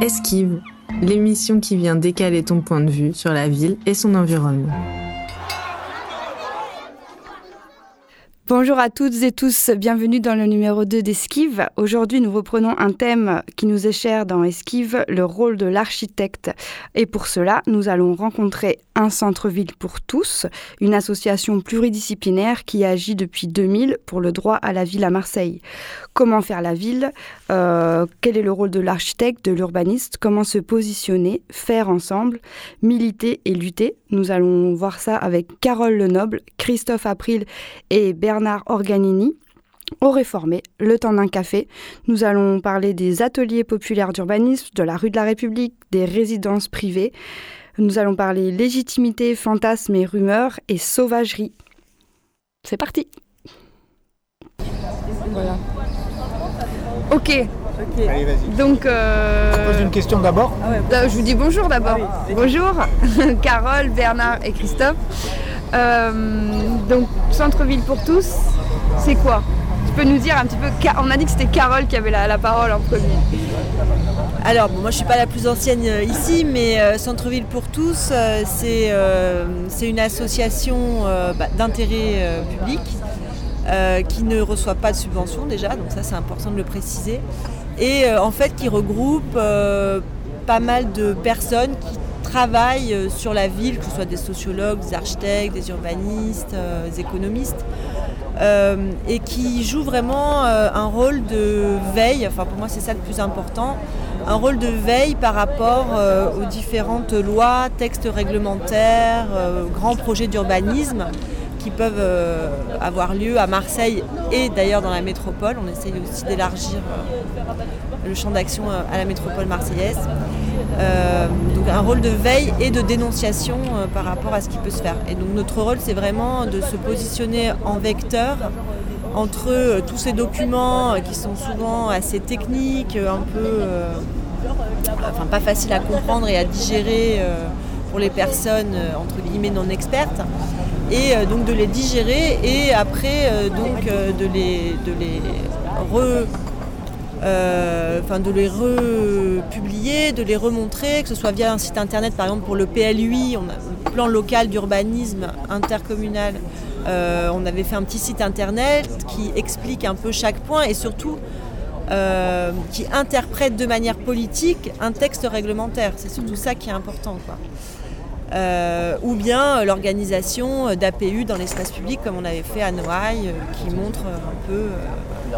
Esquive, l'émission qui vient décaler ton point de vue sur la ville et son environnement. Bonjour à toutes et tous, bienvenue dans le numéro 2 d'Esquive. Aujourd'hui, nous reprenons un thème qui nous est cher dans Esquive, le rôle de l'architecte. Et pour cela, nous allons rencontrer un centre-ville pour tous, une association pluridisciplinaire qui agit depuis 2000 pour le droit à la ville à Marseille. Comment faire la ville? Euh, Quel est le rôle de l'architecte, de l'urbaniste? Comment se positionner Faire ensemble Militer et lutter? Nous allons voir ça avec Carole Lenoble, Christophe April et Bernard Organini. Au Réformé, le temps d'un café, nous allons parler des ateliers populaires d'urbanisme, de la rue de la République, des résidences privées. Nous allons parler légitimité, fantasmes et rumeurs et sauvagerie. C'est parti Voilà. Ok. Allez, vas-y. Donc, euh, Pose une question d'abord. euh, je vous dis bonjour d'abord. bonjour, Carole, Bernard et Christophe. Euh, donc, centre-ville pour tous, c'est quoi? Tu peux nous dire un petit peu. On a dit que c'était Carole qui avait la, la parole en premier. Alors, bon, moi je suis pas la plus ancienne euh, ici, mais euh, Centre-Ville pour tous, euh, c'est une association bah, d'intérêt public qui ne reçoit pas de subvention déjà, donc ça c'est important de le préciser, et en fait qui regroupe pas mal de personnes qui travaillent sur la ville, que ce soit des sociologues, des architectes, des urbanistes, des économistes, et qui joue vraiment un rôle de veille, enfin pour moi c'est ça le plus important, un rôle de veille par rapport euh, aux différentes lois, textes réglementaires, euh, grands projets d'urbanisme qui peuvent euh, avoir lieu à Marseille et d'ailleurs dans la métropole. On essaye aussi d'élargir le champ d'action à la métropole marseillaise. Donc un rôle de veille et de dénonciation par rapport à ce qui peut se faire. Et donc notre rôle c'est vraiment de se positionner en vecteur entre euh, tous ces documents euh, qui sont souvent assez techniques, euh, un peu enfin pas faciles à comprendre et à digérer pour les personnes entre guillemets non expertes et donc de les digérer et après donc de les de les re enfin de les republier, de les remontrer, que ce soit via un site internet par exemple pour le PLUI, plan local d'urbanisme intercommunal. Euh, on avait fait un petit site internet qui explique un peu chaque point et surtout euh, qui interprète de manière politique un texte réglementaire. C'est surtout ça qui est important. quoi. Euh, ou bien euh, l'organisation d'APU dans l'espace public comme on avait fait à Noailles euh, qui montre euh, un peu euh,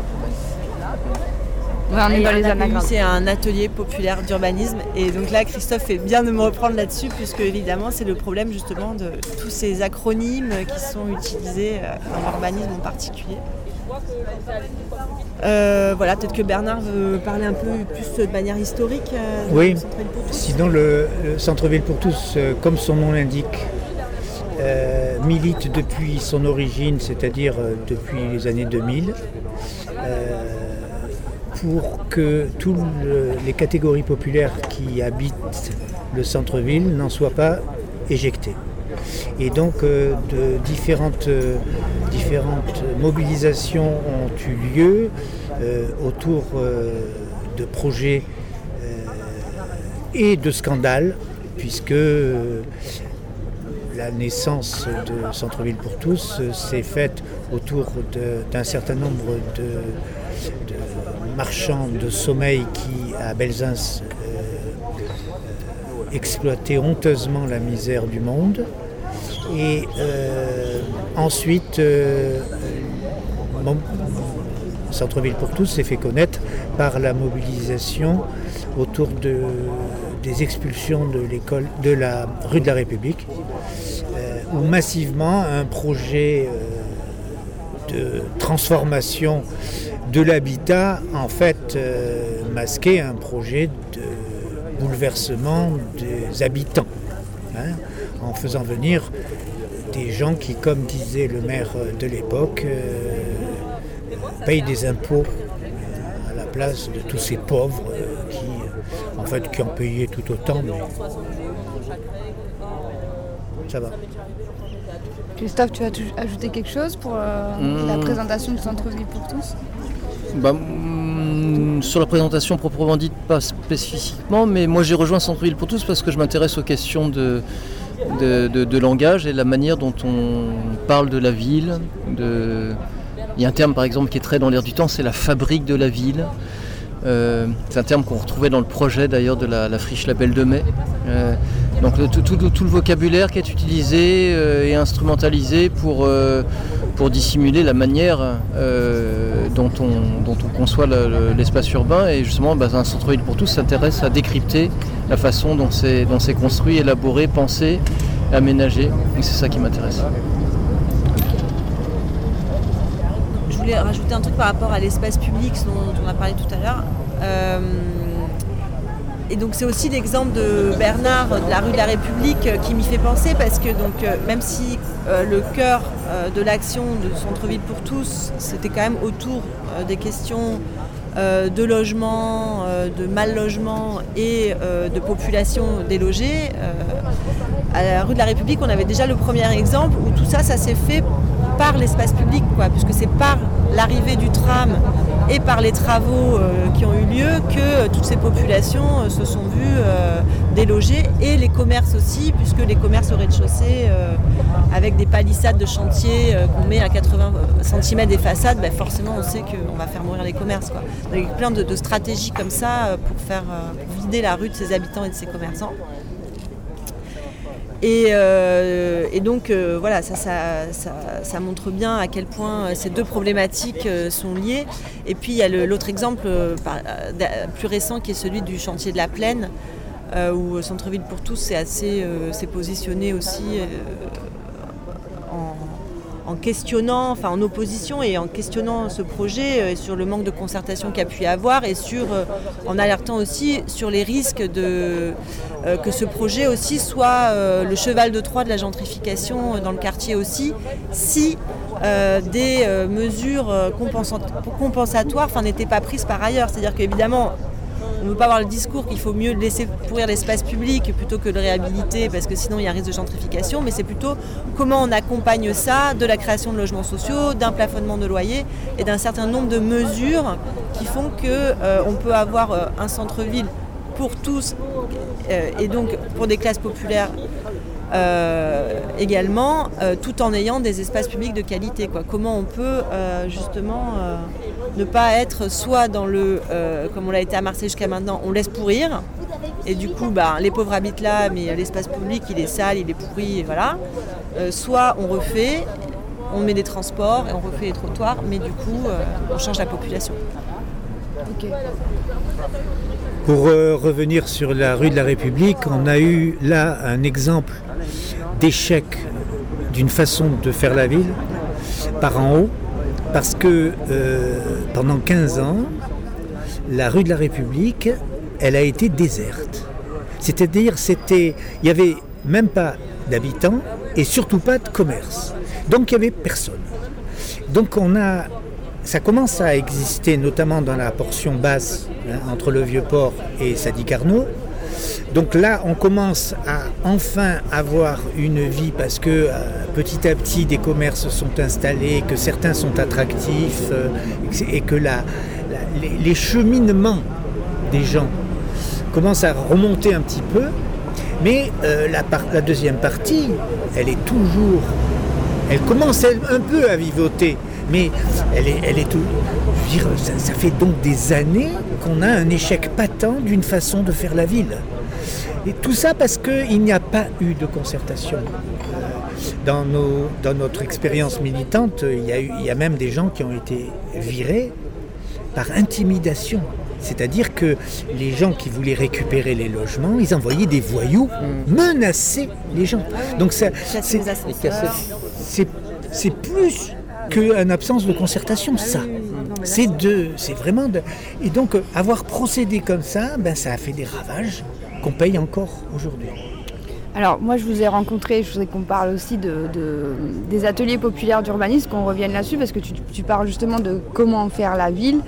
on est et dans les un APU, anagrammes. c'est un atelier populaire d'urbanisme. Et donc là, Christophe fait bien de me reprendre là-dessus, puisque évidemment, c'est le problème justement de tous ces acronymes qui sont utilisés euh, dans l'urbanisme en particulier. Euh, voilà, peut-être que Bernard veut parler un peu plus de manière historique. euh, de Oui. Centre-Ville pour tous. Sinon, le, le centre-ville pour tous, euh, comme son nom l'indique, euh, milite depuis son origine, c'est-à-dire euh, depuis les années 2000, euh, pour que toutes les catégories populaires qui habitent le centre-ville n'en soient pas éjectées. Et donc, euh, de différentes, euh, différentes mobilisations ont eu lieu euh, autour de projets et de scandales, puisque la naissance de Centre-Ville pour tous s'est faite autour d'un certain nombre de, de marchands de sommeil qui, à Belzins, euh, exploitaient honteusement la misère du monde. Et euh, ensuite, euh, Centre-Ville pour tous s'est fait connaître par la mobilisation autour de- des expulsions de l'école de la rue de la République, où massivement un projet de transformation de l'habitat en fait euh, masquait un projet de bouleversement des habitants, hein, en faisant venir des gens qui, comme disait le maire de l'époque, euh, payent des impôts euh, à la place de tous ces pauvres euh, qui, en fait, qui ont payé tout autant, mais ça va. Christophe, tu as ajouté quelque chose pour euh, la présentation du centre-ville pour tous? Bah, mm, sur la présentation proprement dite, pas spécifiquement, mais moi j'ai rejoint Centre-Ville pour tous parce que je m'intéresse aux questions de, de, langage et la manière dont on parle de la ville. Il y a un terme par exemple qui est très dans l'air du temps, c'est la fabrique de la ville. Euh, c'est un terme qu'on retrouvait dans le projet d'ailleurs de la, friche Label de Mai. Euh, donc tout, le vocabulaire qui est utilisé euh, et instrumentalisé pour, pour dissimuler la manière dont, on, dont, on, conçoit l'espace urbain. Et justement, bah, un centre-ville pour tous s'intéresse à décrypter la façon dont c'est construit, élaboré, pensé, aménagé. Et c'est ça qui m'intéresse. Je voulais rajouter un truc par rapport à l'espace public dont on a parlé tout à l'heure. Euh, et donc c'est aussi l'exemple de Bernard de la rue de la République euh, qui m'y fait penser parce que euh, même si le cœur de l'action de Centre-ville pour tous, c'était quand même autour des questions de logement, de mal logement et de population délogée, à la rue de la République, on avait déjà le premier exemple où tout ça, ça s'est fait par l'espace public, puisque c'est par l'arrivée du tram et par les travaux euh, qui ont eu lieu que euh, toutes ces populations euh, se sont vues délogées et les commerces aussi, puisque les commerces au rez-de-chaussée avec des palissades de chantier qu'on met à 80 cm des façades, ben, forcément on sait qu'on va faire mourir les commerces. Il y a plein de, stratégies comme ça pour faire vider la rue de ses habitants et de ses commerçants. Euh, et, donc euh, voilà, ça, ça, montre bien à quel point euh, ces deux problématiques sont liées. Et puis il y a l'autre exemple plus récent qui est celui du chantier de la Plaine, où Centre-Ville pour tous s'est positionné aussi en questionnant, enfin en opposition et en questionnant ce projet euh, sur le manque de concertation qu'il a pu y avoir et sur, euh, en alertant aussi sur les risques euh, que ce projet aussi soit le cheval de Troie de la gentrification dans le quartier aussi, si des mesures compensatoires n'étaient pas prises par ailleurs. C'est-à-dire qu'évidemment, on ne veut pas avoir le discours qu'il faut mieux laisser pourrir l'espace public plutôt que le réhabiliter parce que sinon il y a un risque de gentrification, mais c'est plutôt comment on accompagne ça de la création de logements sociaux, d'un plafonnement de loyer et d'un certain nombre de mesures qui font qu'on euh, peut avoir euh, un centre-ville pour tous euh, et donc pour des classes populaires également, tout en ayant des espaces publics de qualité. Comment on peut justement ne pas être soit dans le, comme on l'a été à Marseille jusqu'à maintenant, on laisse pourrir, et du coup bah, les pauvres habitent là, mais l'espace public il est sale, il est pourri, et voilà. soit on refait, on met des transports et on refait les trottoirs, mais du coup on change la population. Pour revenir sur la rue de la République, on a eu là un exemple d'échec d'une façon de faire la ville par en haut, parce que euh, pendant 15 ans, la rue de la République, elle a été déserte. C'est-à-dire, c'était, il n'y avait même pas d'habitants et surtout pas de commerce. Donc il n'y avait personne. Donc on a, ça commence à exister notamment dans la portion basse hein, entre le vieux port et Sadi Carnot. Donc là, on commence à enfin avoir une vie parce que euh, petit à petit des commerces sont installés, que certains sont attractifs euh, et que les, cheminements des gens commencent à remonter un petit peu. Mais euh, la, deuxième partie, elle est toujours, elle commence un peu à vivoter, mais elle est, elle est tout. ça fait donc des années qu'on a un échec patent d'une façon de faire la ville. Et tout ça parce qu'il n'y a pas eu de concertation. Dans, nos, dans notre expérience militante, il y, a eu, il y a même des gens qui ont été virés par intimidation. C'est-à-dire que les gens qui voulaient récupérer les logements, ils envoyaient des voyous mm. menacer les gens. Donc c'est plus qu'une absence de concertation, ça. C'est de, c'est vraiment de. Et donc avoir procédé comme ça, ben ça a fait des ravages qu'on paye encore aujourd'hui. Alors moi je vous ai rencontré, je voudrais qu'on parle aussi de, des ateliers populaires d'urbanisme, qu'on revienne là-dessus parce que tu, parles justement de comment faire la ville,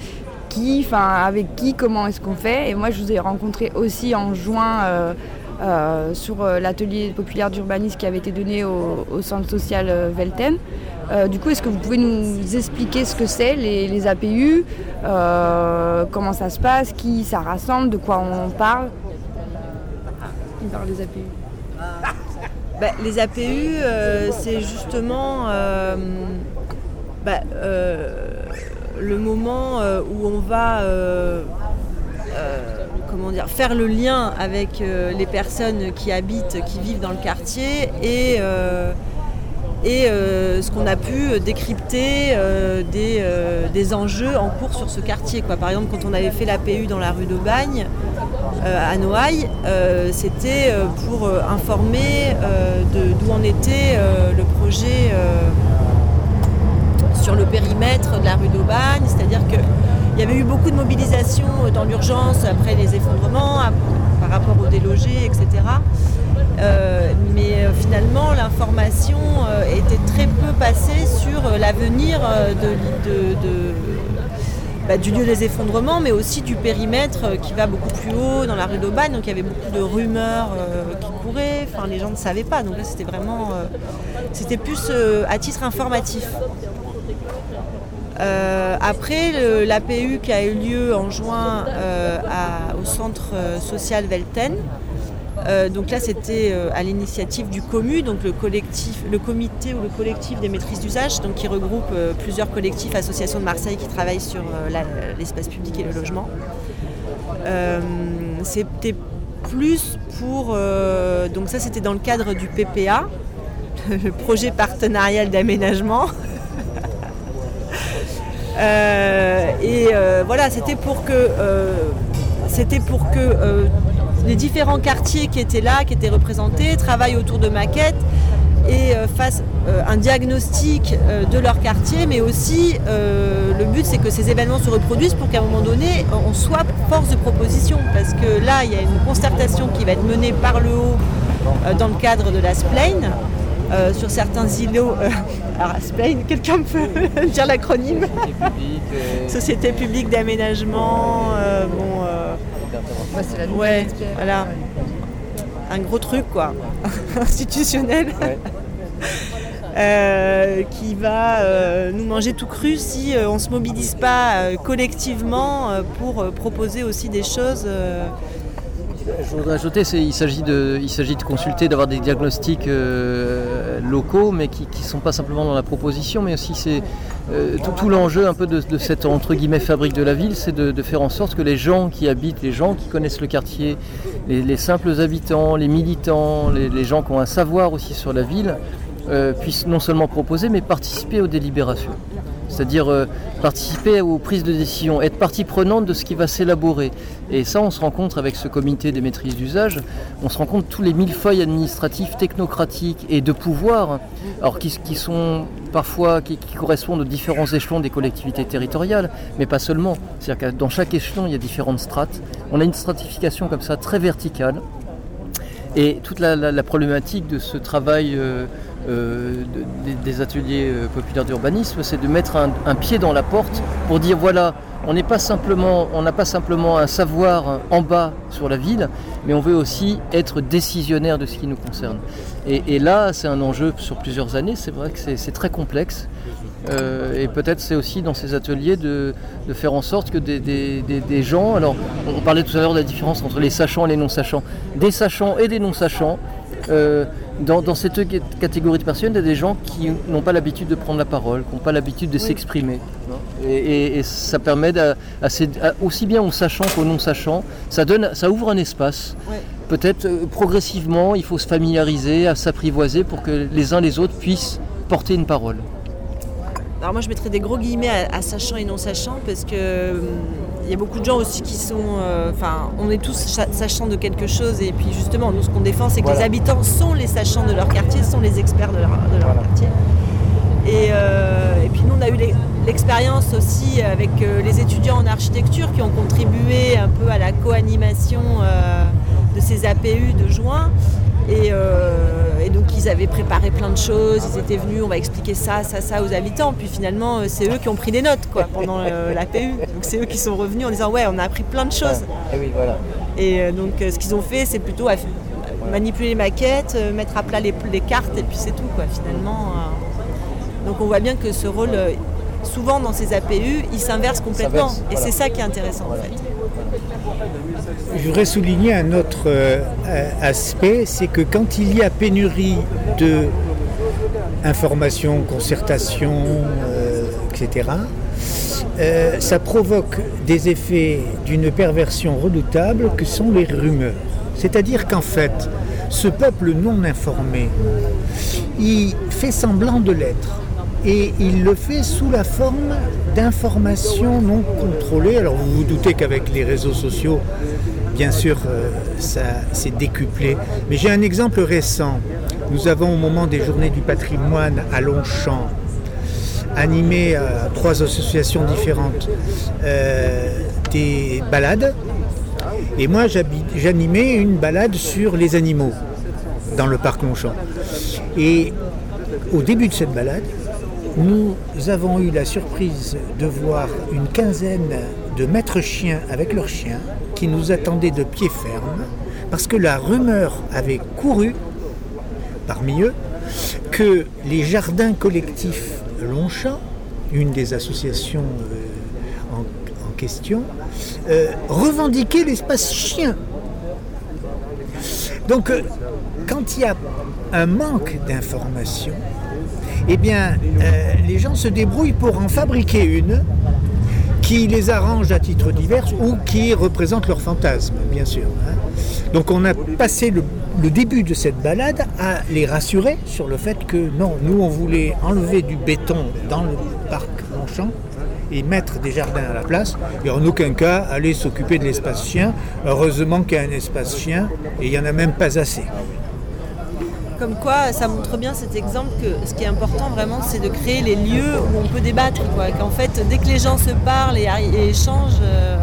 qui, enfin avec qui, comment est-ce qu'on fait. Et moi je vous ai rencontré aussi en juin euh, sur l'atelier populaire d'urbanisme qui avait été donné au, centre social Velten. Du coup, est-ce que vous pouvez nous expliquer ce que c'est les, APU, comment ça se passe, qui ça rassemble, de quoi on parle On parle des APU bah, les APU, c'est justement bah, le moment euh, où on va euh, euh, comment dire, faire le lien avec les personnes qui habitent, qui vivent dans le quartier et, et ce qu'on a pu décrypter des, enjeux en cours sur ce quartier. Quoi. Par exemple, quand on avait fait l'APU dans la rue de Bagne, à Noailles, c'était pour informer d'où en était le projet sur le périmètre de la rue d'Aubagne, c'est-à-dire qu'il y avait eu beaucoup de mobilisation dans l'urgence après les effondrements, par rapport aux délogés, etc. Euh, mais euh, finalement, l'information euh, était très peu passée sur l'avenir bah, du lieu des effondrements, mais aussi du périmètre qui va beaucoup plus haut dans la rue d'Aubagne. Donc il y avait beaucoup de rumeurs qui couraient, enfin, les gens ne savaient pas. Donc là, c'était vraiment. c'était plus à titre informatif. Après l'APU qui a eu lieu en juin au centre social Velten, donc là c'était à l'initiative du COMU, donc le comité ou le collectif des maîtrises d'usage, donc qui regroupe plusieurs collectifs, associations de Marseille qui travaillent sur l'espace public et le logement. c'était plus pour donc ça c'était dans le cadre du PPA, le projet partenarial d'aménagement. Euh, et euh, voilà, c'était pour que, euh, c'était pour que les différents quartiers qui étaient là, qui étaient représentés, travaillent autour de maquettes et fassent un diagnostic de leur quartier, mais aussi le but c'est que ces événements se reproduisent pour qu'à un moment donné on soit force de proposition, parce que là il y a une concertation qui va être menée par le haut dans le cadre de la Splane euh, sur certains îlots. Euh, alors, quelqu'un peut dire l'acronyme? Société publique d'aménagement. Euh, bon, c'est la ouais, voilà. Un gros truc, quoi, institutionnel. qui va nous manger tout cru si on ne se mobilise pas collectivement pour proposer aussi des choses je voudrais ajouter, il s'agit de, consulter, d'avoir des diagnostics euh, locaux, mais qui ne sont pas simplement dans la proposition, mais aussi c'est euh, tout, l'enjeu un peu de, cette entre guillemets fabrique de la ville, c'est de, faire en sorte que les gens qui habitent, les gens qui connaissent le quartier, les, simples habitants, les militants, les, gens qui ont un savoir aussi sur la ville, euh, puissent non seulement proposer, mais participer aux délibérations c'est-à-dire euh, participer aux prises de décision, être partie prenante de ce qui va s'élaborer. Et ça, on se rend compte avec ce comité des maîtrises d'usage, on se rend compte tous les millefeuilles administratifs, technocratiques et de pouvoir, alors qui, sont parfois, qui, correspondent aux différents échelons des collectivités territoriales, mais pas seulement. C'est-à-dire que dans chaque échelon, il y a différentes strates. On a une stratification comme ça très verticale. Et toute la, problématique de ce travail euh, euh, des, ateliers euh, populaires d'urbanisme, c'est de mettre un, pied dans la porte pour dire voilà, on n'a pas simplement un savoir en bas sur la ville, mais on veut aussi être décisionnaire de ce qui nous concerne. Et, là, c'est un enjeu sur plusieurs années. C'est vrai que c'est très complexe. Euh, et peut-être c'est aussi dans ces ateliers de, faire en sorte que des, gens, alors on parlait tout à l'heure de la différence entre les sachants et les non-sachants, des sachants et des non-sachants, dans, ces deux catégories de personnes, il y a des gens qui n'ont pas l'habitude de prendre la parole, qui n'ont pas l'habitude de s'exprimer. Et, ça permet, aussi bien aux sachants qu'aux non-sachants, ça, ça ouvre un espace. Peut-être euh, progressivement, il faut se familiariser, à s'apprivoiser pour que les uns les autres puissent porter une parole. Alors moi je mettrais des gros guillemets à, sachant et non sachant parce que hum, il y a beaucoup de gens aussi qui sont. Euh, enfin, on est tous sachants de quelque chose et puis justement, nous ce qu'on défend, c'est que les habitants sont les sachants de leur quartier, sont les experts de leur, quartier. Euh, et, puis nous on a eu l'expérience aussi avec euh, les étudiants en architecture qui ont contribué un peu à la co-animation de ces APU de juin. Euh, et, donc ils avaient préparé plein de choses, ils étaient venus, on va expliquer ça, ça, ça aux habitants. Puis finalement, c'est eux qui ont pris des notes quoi, pendant l'APU. Donc c'est eux qui sont revenus en disant ouais, on a appris plein de choses. et, oui, voilà. et euh, donc ce qu'ils ont fait, c'est plutôt manipuler les maquettes, euh, mettre à plat les, cartes et puis c'est tout quoi finalement. Euh. Donc on voit bien que ce rôle, souvent dans ces APU, il s'inverse complètement et c'est ça qui est intéressant en fait. Je voudrais souligner un autre aspect, c'est que quand il y a pénurie de information, concertation, etc., euh, ça provoque des effets d'une perversion redoutable que sont les rumeurs. C'est-à-dire qu'en fait, ce peuple non informé, il fait semblant de l'être. Et il le fait sous la forme d'informations non contrôlées. Alors vous vous doutez qu'avec les réseaux sociaux, bien sûr, euh, ça s'est décuplé. Mais j'ai un exemple récent. Nous avons au moment des journées du patrimoine à Longchamp, animé à trois associations différentes euh, des balades. Et moi, j'animais une balade sur les animaux dans le parc Longchamp. Et au début de cette balade, nous avons eu la surprise de voir une quinzaine de maîtres chiens avec leurs chiens qui nous attendaient de pied ferme parce que la rumeur avait couru parmi eux que les jardins collectifs Longchamp, une des associations euh, en, question, euh, revendiquait l'espace chien. Donc, euh, quand il y a un manque d'informations, eh bien, les gens se débrouillent pour en fabriquer une qui les arrange à titre divers ou qui représente leur fantasme, bien sûr. Hein. Donc on a passé le, début de cette balade à les rassurer sur le fait que non, nous on voulait enlever du béton dans le parc Longchamp et mettre des jardins à la place, et en aucun cas aller s'occuper de l'espace chien. Heureusement qu'il y a un espace chien, et il n'y en a même pas assez. Comme quoi, ça montre bien cet exemple que ce qui est important vraiment, c'est de créer les lieux où on peut débattre. Qu'en fait, dès que les gens se parlent et, échangent, euh,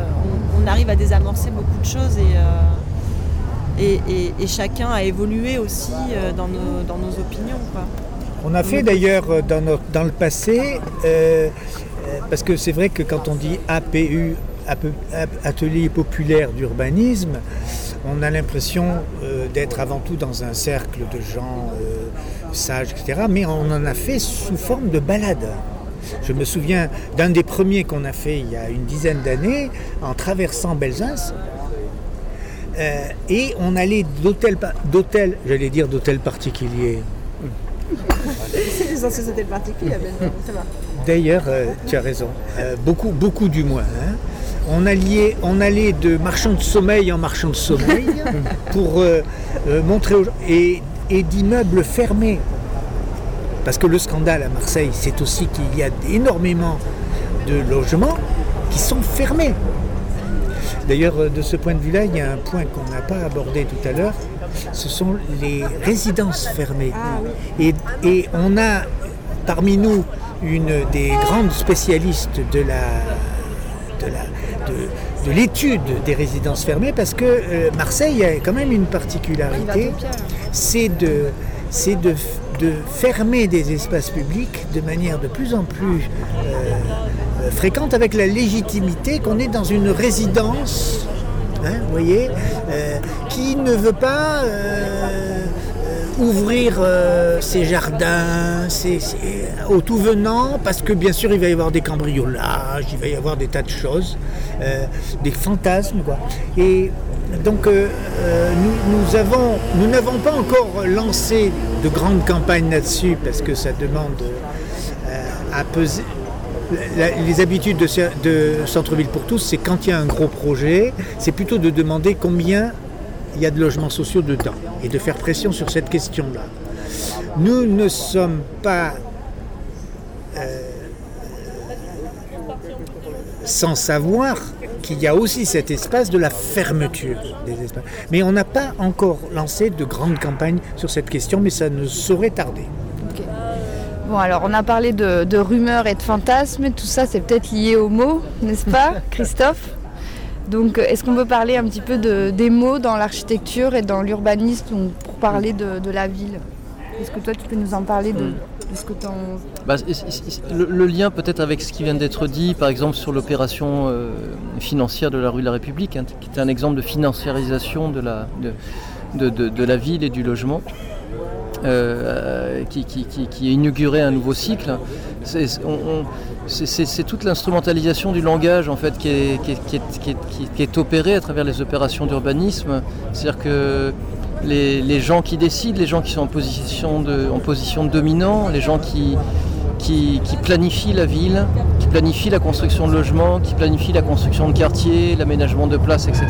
on, arrive à désamorcer beaucoup de choses et, euh, chacun a évolué aussi euh, dans, nos, opinions. On a fait d'ailleurs dans, le passé, parce que c'est vrai que quand on dit APU, Atelier populaire d'urbanisme, on a l'impression euh, d'être avant tout dans un cercle de gens euh, sages, etc. Mais on en a fait sous forme de balade. Je me souviens d'un des premiers qu'on a fait il y a une dizaine d'années, en traversant Belzins. Euh, et on allait d'hôtel, d'hôtel, j'allais dire d'hôtel particulier. C'est les anciens hôtels particuliers, ça va. D'ailleurs, tu as raison. beaucoup, beaucoup du moins. Hein on, allait de marchand de sommeil en marchand de sommeil pour euh, euh, montrer aux gens. Et, d'immeubles fermés. Parce que le scandale à Marseille, c'est aussi qu'il y a énormément de logements qui sont fermés. D'ailleurs, euh, de ce point de vue-là, il y a un point qu'on n'a pas abordé tout à l'heure, ce sont les résidences fermées. Ah et, on a parmi nous une des grandes spécialistes de la, de la, de, l'étude des résidences fermées parce que euh, Marseille a quand même une particularité, c'est de, de, de, fermer des espaces publics de manière de plus en plus euh, fréquente avec la légitimité qu'on est dans une résidence, hein, vous voyez, qui ne veut pas ouvrir euh, ses jardins au tout venant, parce que bien sûr il va y avoir des cambriolages, il va y avoir des tas de choses, euh, des fantasmes. Quoi. Et donc euh, nous, avons, nous n'avons pas encore lancé de grandes campagnes là-dessus, parce que ça demande à peser. Les habitudes de, Centre-Ville pour tous, c'est quand il y a un gros projet, c'est plutôt de demander combien il y a de logements sociaux dedans et de faire pression sur cette question-là. Nous ne sommes pas euh, sans savoir qu'il y a aussi cet espace de la fermeture des espaces. Mais on n'a pas encore lancé de grandes campagnes sur cette question, mais ça ne saurait tarder. Bon, alors on a parlé de, de rumeurs et de fantasmes, tout ça c'est peut-être lié aux mots, n'est-ce pas, Christophe? Donc, est-ce qu'on peut parler un petit peu des mots dans l'architecture et dans l'urbanisme pour parler de, la ville? Est-ce que toi, tu peux nous en parler de, ce que tu en... Bah, le, lien peut-être avec ce qui vient d'être dit, par exemple sur l'opération euh, financière de la rue de la République, hein, qui est un exemple de financiarisation de la, de, la ville et du logement. Qui, qui, a inauguré un nouveau cycle. C'est toute l'instrumentalisation du langage en fait qui est, opérée à travers les opérations d'urbanisme. C'est-à-dire que les, gens qui décident, les gens qui sont en position de, en dominant, les gens qui, planifient la ville, qui planifient la construction de logements, qui planifient la construction de quartiers, l'aménagement de places, etc.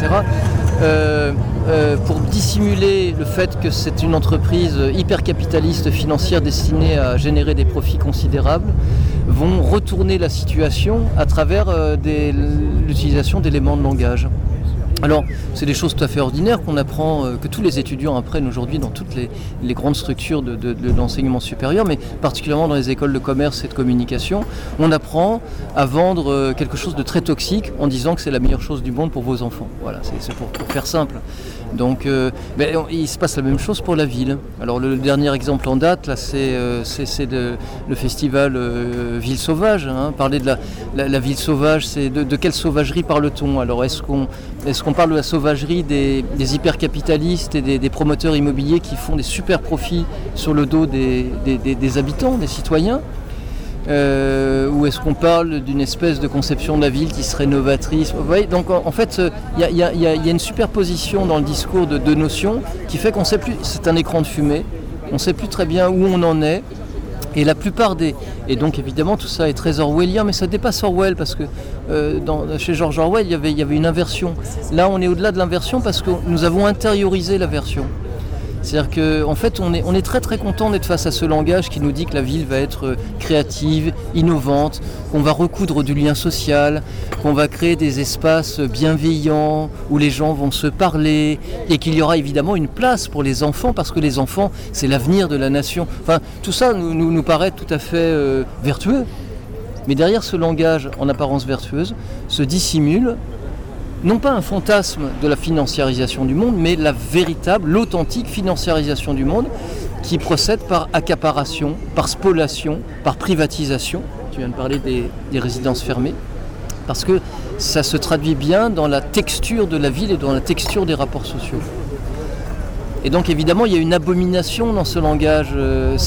Euh, euh, pour dissimuler le fait que c'est une entreprise hyper capitaliste financière destinée à générer des profits considérables, vont retourner la situation à travers euh, l'utilisation d'éléments de langage. Alors, c'est des choses tout à fait ordinaires qu'on apprend, euh, que tous les étudiants apprennent aujourd'hui dans toutes les, grandes structures de, l'enseignement supérieur, mais particulièrement dans les écoles de commerce et de communication. On apprend à vendre euh, quelque chose de très toxique en disant que c'est la meilleure chose du monde pour vos enfants. Voilà, c'est pour, faire simple. Donc, euh, il se passe la même chose pour la ville. Alors, le, dernier exemple en date, là, c'est le festival Ville Sauvage. Hein. Parler de la, ville sauvage, c'est de, quelle sauvagerie parle-t-on? Alors, est-ce qu'on est on parle de la sauvagerie des, hypercapitalistes et des, promoteurs immobiliers qui font des super profits sur le dos des, habitants, des citoyens. Euh, ou est-ce qu'on parle d'une espèce de conception de la ville qui serait novatrice? Donc en, fait, il y, a une superposition dans le discours de deux notions qui fait qu'on sait plus, c'est un écran de fumée, on ne sait plus très bien où on en est, et la plupart des. Et donc évidemment tout ça est très orwellien, mais ça dépasse Orwell parce que euh, chez George Orwell il y, avait, y avait une inversion. Là on est au-delà de l'inversion parce que nous avons intériorisé l'aversion. C'est-à-dire qu'en en fait, on est, très très content d'être face à ce langage qui nous dit que la ville va être euh, créative, innovante, qu'on va recoudre du lien social, qu'on va créer des espaces bienveillants où les gens vont se parler et qu'il y aura évidemment une place pour les enfants parce que les enfants, c'est l'avenir de la nation. Enfin, tout ça nous, nous, paraît tout à fait euh, vertueux. Mais derrière ce langage en apparence vertueuse se dissimule non pas un fantasme de la financiarisation du monde, mais la véritable, l'authentique financiarisation du monde qui procède par accaparation, par spoliation, par privatisation. Tu viens de parler des, résidences fermées. Parce que ça se traduit bien dans la texture de la ville et dans la texture des rapports sociaux. Et donc évidemment, il y a une abomination dans ce langage. Euh,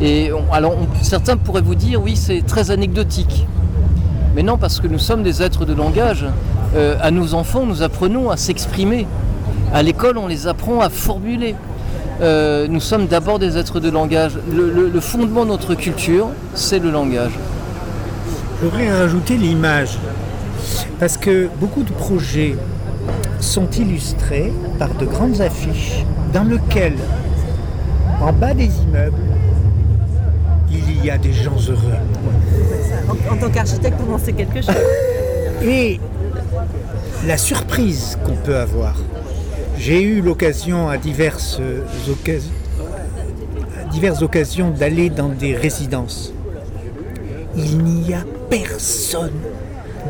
et alors, certains pourraient vous dire, oui, c'est très anecdotique. Mais non, parce que nous sommes des êtres de langage. Euh, à nos enfants, nous apprenons à s'exprimer. À l'école, on les apprend à formuler. Euh, nous sommes d'abord des êtres de langage. Le, fondement de notre culture, c'est le langage. J'aurais rajouter l'image. Parce que beaucoup de projets sont illustrés par de grandes affiches dans lesquelles, en bas des immeubles, il y a des gens heureux. En, en tant qu'architecte, on en sait quelque chose. Et la surprise qu'on peut avoir. J'ai eu l'occasion à diverses, occasions, diverses occasions d'aller dans des résidences. Il n'y a personne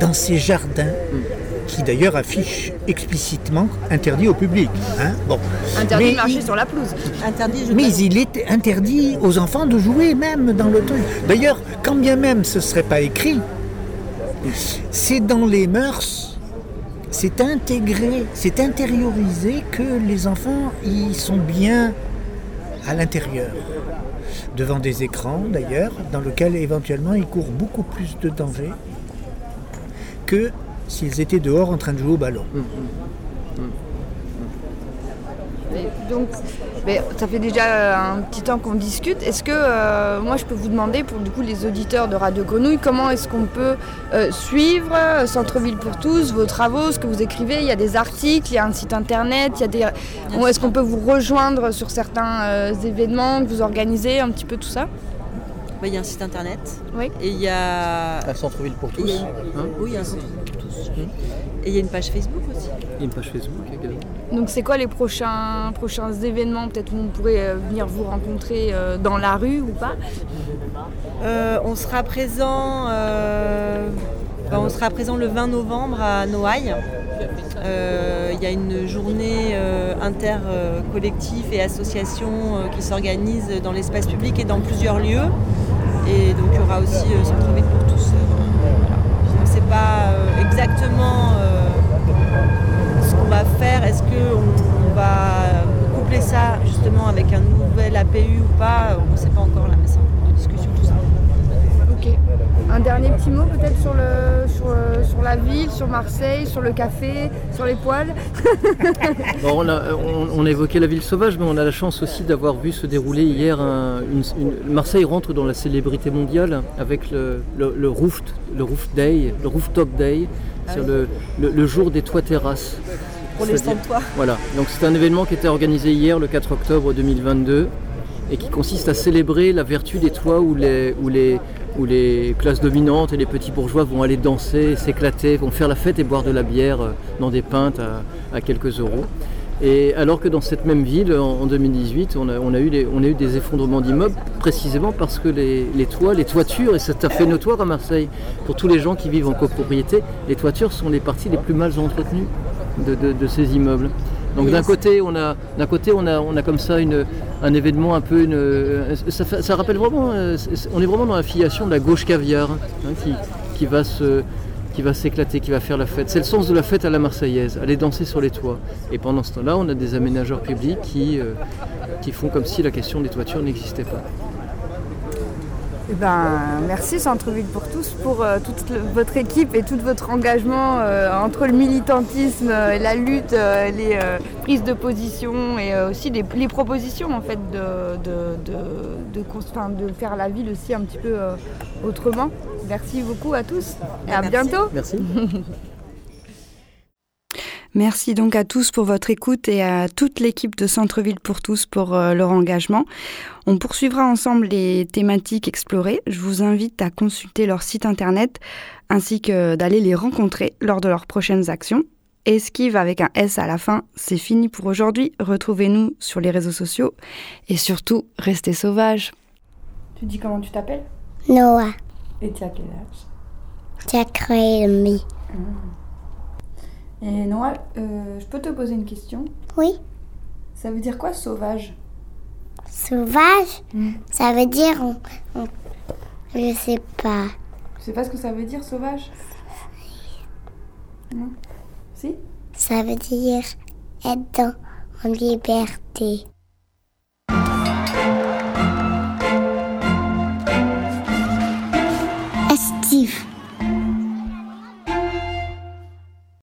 dans ces jardins qui d'ailleurs affichent explicitement interdit au public. Hein. bon. Interdit de marcher sur la pelouse. Interdit, mais il est interdit aux enfants de jouer même dans le truc. D'ailleurs, quand bien même ce ne serait pas écrit, c'est dans les mœurs c'est intégré, c'est intériorisé que les enfants y sont bien à l'intérieur, devant des écrans d'ailleurs, dans lesquels éventuellement ils courent beaucoup plus de danger que s'ils étaient dehors en train de jouer au ballon. Hum, hum, hum. Donc, mais ça fait déjà un petit temps qu'on discute. Est-ce que euh, moi je peux vous demander pour du coup les auditeurs de Radio Grenouille comment est-ce qu'on peut euh, suivre euh, Centre-ville pour tous, vos travaux, ce que vous écrivez? Il y a des articles, il y a un site internet, il y a des. Est-ce qu'on peut vous rejoindre sur certains événements que vous organisez, un petit peu tout ça? Bah, il y a un site internet. Oui. Et il y a. Un centre-ville pour tous. Hein oui, il y a un centre-ville pour tous. Et il y a une page Facebook aussi. Il y a une page Facebook également. Donc c'est quoi les prochains, prochains événements peut-être où on pourrait euh, venir vous rencontrer euh, dans la rue ou pas? Euh, On sera présent on sera présent le 20 novembre à Noailles. Il y a une journée inter-collectif et association qui s'organise dans l'espace public et dans plusieurs lieux. Et donc il y aura aussi Centre-Ville pour tous. On ne sait pas exactement va faire Est-ce qu'on va coupler ça justement avec un nouvel APU ou pas, on ne sait pas encore là, mais en discussion tout ça. Ok. Un dernier petit mot peut-être sur, le, sur, sur, la ville, sur Marseille, sur le café, sur les poils bon, on, a, on, a, évoqué la ville sauvage, mais on a la chance aussi d'avoir vu se dérouler hier un, une, Marseille rentre dans la célébrité mondiale avec le, le, le, roof, le roof day, le rooftop day, ah sur le, le, jour des toits terrasses. Pour les stands toits. Voilà, donc c'est un événement qui était organisé hier, le 4 octobre 2022, et qui consiste à célébrer la vertu des toits où les, où les, où les classes dominantes et les petits bourgeois vont aller danser, s'éclater, vont faire la fête et boire de la bière euh, dans des pintes à, quelques euros. Et alors que dans cette même ville, en, 2018, on a, eu des, effondrements d'immeubles, précisément parce que les, toits, les toitures, et c'est à fait notoire à Marseille, pour tous les gens qui vivent en copropriété, les toitures sont les parties les plus mal entretenues de ces immeubles. Donc d'un côté, on a, d'un côté, on a, on a comme ça un événement un peu, une, ça, rappelle vraiment, euh, on est vraiment dans la filiation de la gauche caviar hein, qui, va se, qui va s'éclater, qui va faire la fête. C'est le sens de la fête à la marseillaise, aller danser sur les toits. Et pendant ce temps-là, on a des aménageurs publics qui, euh, qui font comme si la question des toitures n'existait pas. Eh ben, merci Centre-Ville pour tous, pour euh, toute votre équipe et tout votre engagement euh, entre le militantisme, euh, et la lutte, les prises de position et aussi les, propositions en fait de, de, de, de, faire la ville aussi un petit peu autrement. Merci beaucoup à tous et à bientôt. Merci. Merci donc à tous pour votre écoute et à toute l'équipe de Centre-Ville pour tous pour euh, leur engagement. On poursuivra ensemble les thématiques explorées. Je vous invite à consulter leur site internet ainsi que d'aller les rencontrer lors de leurs prochaines actions. Esquive avec un S à la fin, c'est fini pour aujourd'hui. Retrouvez-nous sur les réseaux sociaux et surtout, restez sauvages. Tu dis comment tu t'appelles? Noah. Et tu as quel âge? Tu as créé le et Noël, euh, je peux te poser une question? Oui. Ça veut dire quoi sauvage? Sauvage? Hmm. Ça veut dire. Je sais pas. Tu sais pas ce que ça veut dire sauvage? Non Si? Ça veut dire être en liberté.